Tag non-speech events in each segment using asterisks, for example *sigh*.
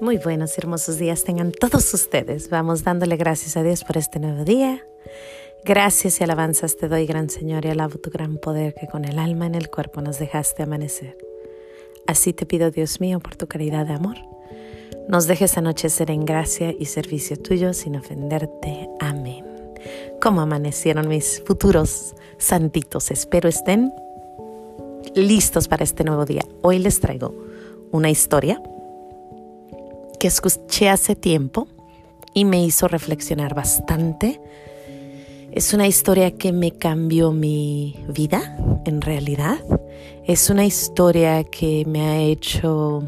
Muy buenos y hermosos días tengan todos ustedes. Vamos dándole gracias a Dios por este nuevo día. Gracias y alabanzas te doy, gran Señor, y alabo tu gran poder que con el alma en el cuerpo nos dejaste amanecer. Así te pido, Dios mío, por tu caridad de amor. Nos dejes anochecer en gracia y servicio tuyo sin ofenderte. Amén. ¿Cómo amanecieron mis futuros santitos? Espero estén listos para este nuevo día. Hoy les traigo una historia que escuché hace tiempo y me hizo reflexionar bastante. Es una historia que me cambió mi vida, en realidad. Es una historia que me ha hecho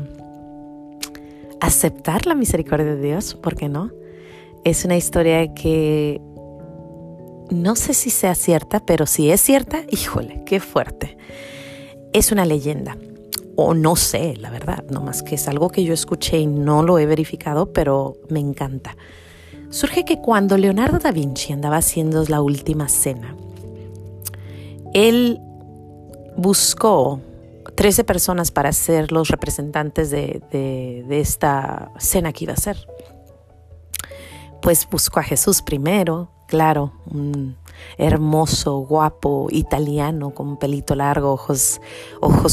aceptar la misericordia de Dios, ¿por qué no? Es una historia que no sé si sea cierta, pero si es cierta, híjole, qué fuerte. Es una leyenda o no sé, la verdad, no más que es algo que yo escuché y no lo he verificado, pero me encanta. Surge que cuando Leonardo da Vinci andaba haciendo la última cena, él buscó 13 personas para ser los representantes de, de esta cena que iba a hacer. Pues buscó a Jesús primero, claro, un hermoso, guapo, italiano, con pelito largo, ojos,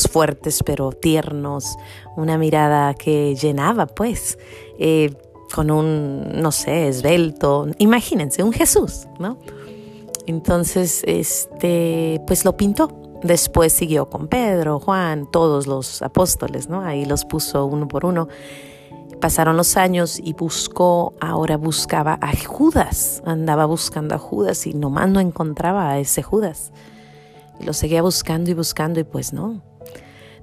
fuertes pero tiernos, una mirada que llenaba, pues, eh, con un, no sé, esbelto, imagínense, un Jesús, ¿no? Entonces, este, pues lo pintó. Después siguió con Pedro, Juan, todos los apóstoles, ¿no? Ahí los puso uno por uno. Pasaron los años y buscó, ahora buscaba a Judas, andaba buscando a Judas y nomás no encontraba a ese Judas. Y lo seguía buscando y buscando y pues no,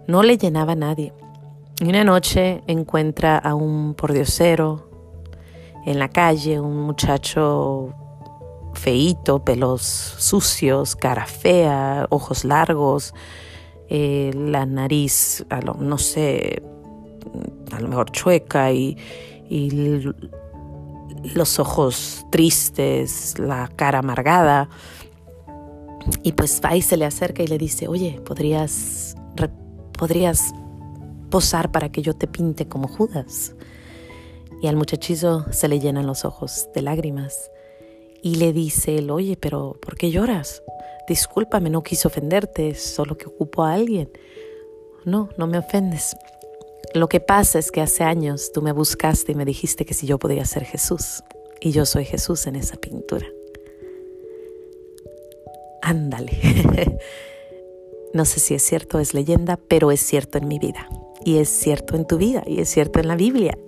no le llenaba a nadie. Y una noche encuentra a un pordiosero en la calle, un muchacho feíto, pelos sucios, cara fea, ojos largos, eh, la nariz, no sé, a lo mejor chueca y, los ojos tristes, la cara amargada. Y pues va y se le acerca y le dice, oye, ¿podrías, podrías posar para que yo te pinte como Judas? Y al muchachizo se le llenan los ojos de lágrimas. Y le dice él, oye, pero ¿por qué lloras? Discúlpame, no quise ofenderte, solo que ocupo a alguien. No, no me ofendes. Lo que pasa es que hace años tú me buscaste y me dijiste que si yo podía ser Jesús. Y yo soy Jesús en esa pintura. Ándale. *laughs* no sé si es cierto, es leyenda, pero es cierto en mi vida. Y es cierto en tu vida, y es cierto en la Biblia.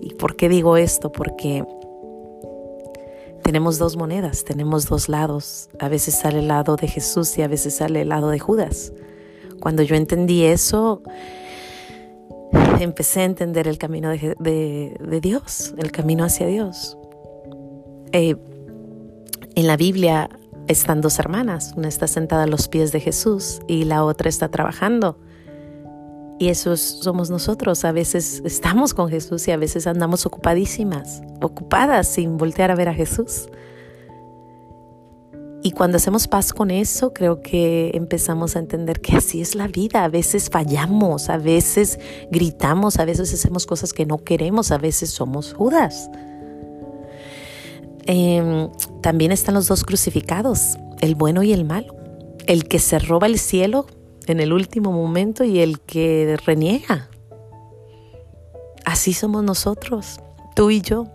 ¿Y por qué digo esto? Porque tenemos dos monedas, tenemos dos lados. A veces sale el lado de Jesús y a veces sale el lado de Judas. Cuando yo entendí eso, empecé a entender el camino de, Dios, el camino hacia Dios. Eh, en la Biblia están dos hermanas, una está sentada a los pies de Jesús y la otra está trabajando. Y eso somos nosotros. A veces estamos con Jesús y a veces andamos ocupadísimas, ocupadas sin voltear a ver a Jesús. Y cuando hacemos paz con eso, creo que empezamos a entender que así es la vida. A veces fallamos, a veces gritamos, a veces hacemos cosas que no queremos, a veces somos Judas. Em, también están los dos crucificados, el bueno y el malo. El que se roba el cielo en el último momento y el que reniega. Así somos nosotros, tú y yo.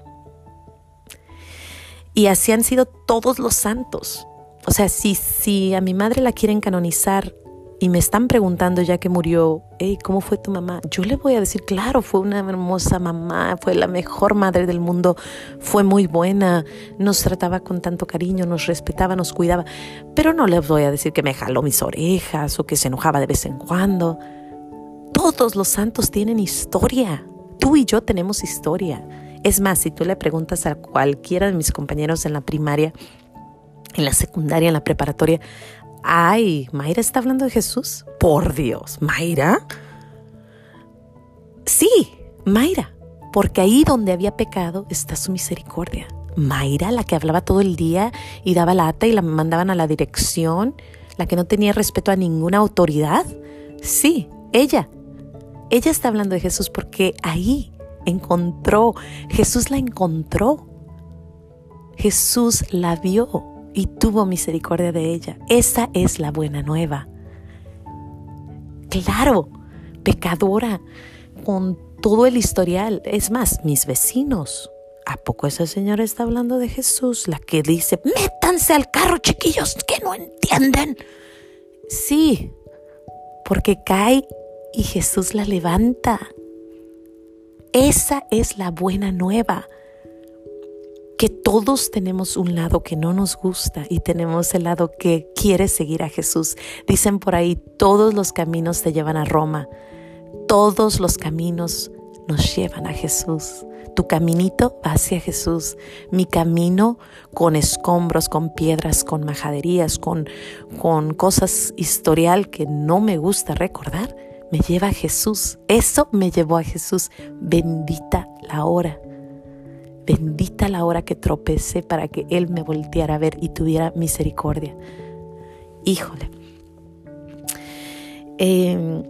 Y así han sido todos los santos. O sea, si, si a mi madre la quieren canonizar y me están preguntando ya que murió, hey, ¿cómo fue tu mamá? Yo le voy a decir, claro, fue una hermosa mamá, fue la mejor madre del mundo, fue muy buena, nos trataba con tanto cariño, nos respetaba, nos cuidaba, pero no les voy a decir que me jaló mis orejas o que se enojaba de vez en cuando. Todos los santos tienen historia, tú y yo tenemos historia. Es más, si tú le preguntas a cualquiera de mis compañeros en la primaria, en la secundaria, en la preparatoria. Ay, Mayra está hablando de Jesús. Por Dios, Mayra. Sí, Mayra, porque ahí donde había pecado está su misericordia. Mayra, la que hablaba todo el día y daba lata y la mandaban a la dirección, la que no tenía respeto a ninguna autoridad. Sí, ella. Ella está hablando de Jesús porque ahí encontró, Jesús la encontró. Jesús la vio y tuvo misericordia de ella. Esa es la buena nueva. Claro, pecadora, con todo el historial. Es más, mis vecinos. ¿A poco esa señora está hablando de Jesús? La que dice, métanse al carro, chiquillos, que no entienden. Sí, porque cae y Jesús la levanta. Esa es la buena nueva que todos tenemos un lado que no nos gusta y tenemos el lado que quiere seguir a Jesús. Dicen por ahí, todos los caminos te llevan a Roma, todos los caminos nos llevan a Jesús. Tu caminito va hacia Jesús. Mi camino con escombros, con piedras, con majaderías, con, con cosas historial que no me gusta recordar, me lleva a Jesús. Eso me llevó a Jesús. Bendita la hora Bendita la hora que tropecé para que Él me volteara a ver y tuviera misericordia. Híjole. Em,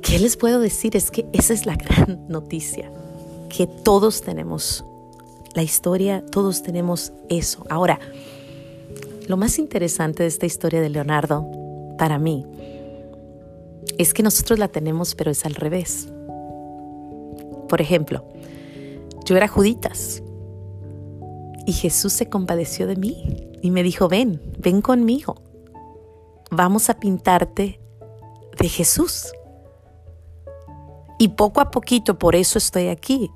¿Qué les puedo decir? Es que esa es la gran *laughs* noticia, que todos tenemos la historia, todos tenemos eso. Ahora, lo más interesante de esta historia de Leonardo, para mí, es que nosotros la tenemos, pero es al revés. Por ejemplo, yo era Juditas. Y Jesús se compadeció de mí y me dijo, ven, ven conmigo. Vamos a pintarte de Jesús. Y poco a poquito, por eso estoy aquí,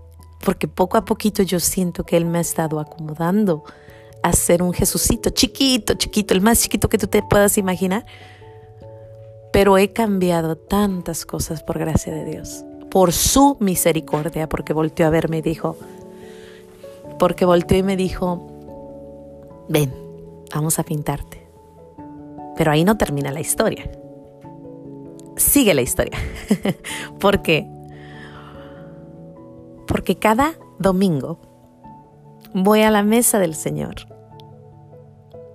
porque poco a poquito yo siento que Él me ha estado acomodando a ser un Jesucito, chiquito, chiquito, el más chiquito que tú te puedas imaginar. Pero he cambiado tantas cosas por gracia de Dios por su misericordia, porque volteó a verme y dijo, porque volteó y me dijo, ven, vamos a pintarte. Pero ahí no termina la historia. Sigue la historia. *laughs* ¿Por qué? Porque cada domingo voy a la mesa del Señor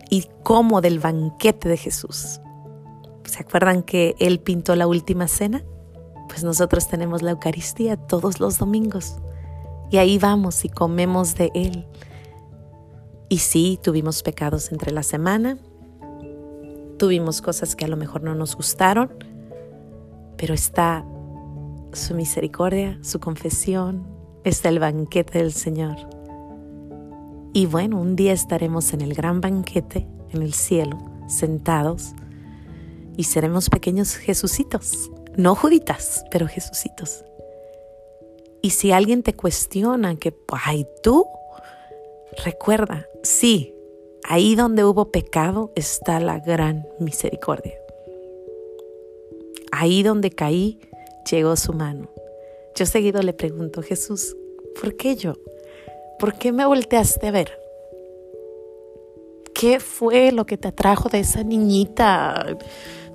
y como del banquete de Jesús. ¿Se acuerdan que Él pintó la última cena? Pues nosotros tenemos la Eucaristía todos los domingos y ahí vamos y comemos de Él. Y sí, tuvimos pecados entre la semana, tuvimos cosas que a lo mejor no nos gustaron, pero está su misericordia, su confesión, está el banquete del Señor. Y bueno, un día estaremos en el gran banquete, en el cielo, sentados, y seremos pequeños Jesucitos no juditas, pero Jesucitos. Y si alguien te cuestiona que, ay, tú, recuerda, sí, ahí donde hubo pecado está la gran misericordia. Ahí donde caí, llegó su mano. Yo seguido le pregunto, Jesús, ¿por qué yo? ¿Por qué me volteaste a ver? ¿Qué fue lo que te atrajo de esa niñita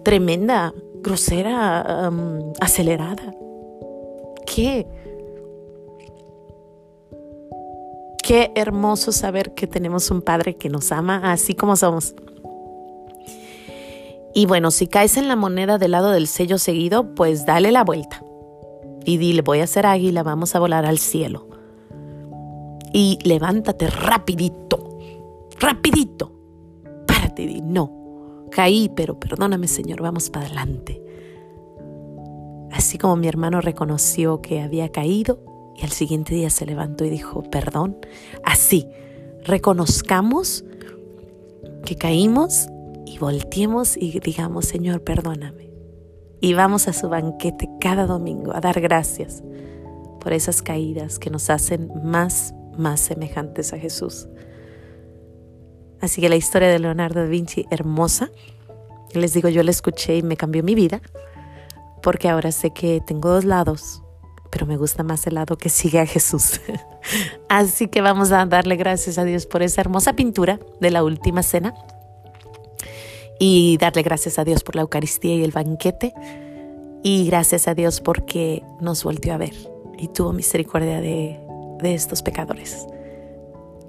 tremenda? Grosera, acelerada. ¿Qué? Qué hermoso saber que tenemos un Padre que nos ama así como somos. Y bueno, si caes en la moneda del lado del sello seguido, pues dale la vuelta. Y dile, voy a ser águila, vamos a volar al cielo. Y levántate rapidito, rapidito. Párate y di, no, Caí, pero perdóname Señor, vamos para adelante. Así como mi hermano reconoció que había caído y al siguiente día se levantó y dijo, perdón, así, reconozcamos que caímos y volteemos y digamos, Señor, perdóname. Y vamos a su banquete cada domingo a dar gracias por esas caídas que nos hacen más, más semejantes a Jesús. Así que la historia de Leonardo da Vinci, hermosa. Les digo, yo la escuché y me cambió mi vida, porque ahora sé que tengo dos lados, pero me gusta más el lado que sigue a Jesús. *laughs* Así que vamos a darle gracias a Dios por esa hermosa pintura de la última cena y darle gracias a Dios por la Eucaristía y el banquete y gracias a Dios porque nos volvió a ver y tuvo misericordia de, de estos pecadores.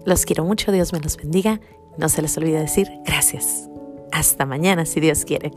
Los quiero mucho, Dios me los bendiga no se les olvide decir gracias. Hasta mañana, si Dios quiere.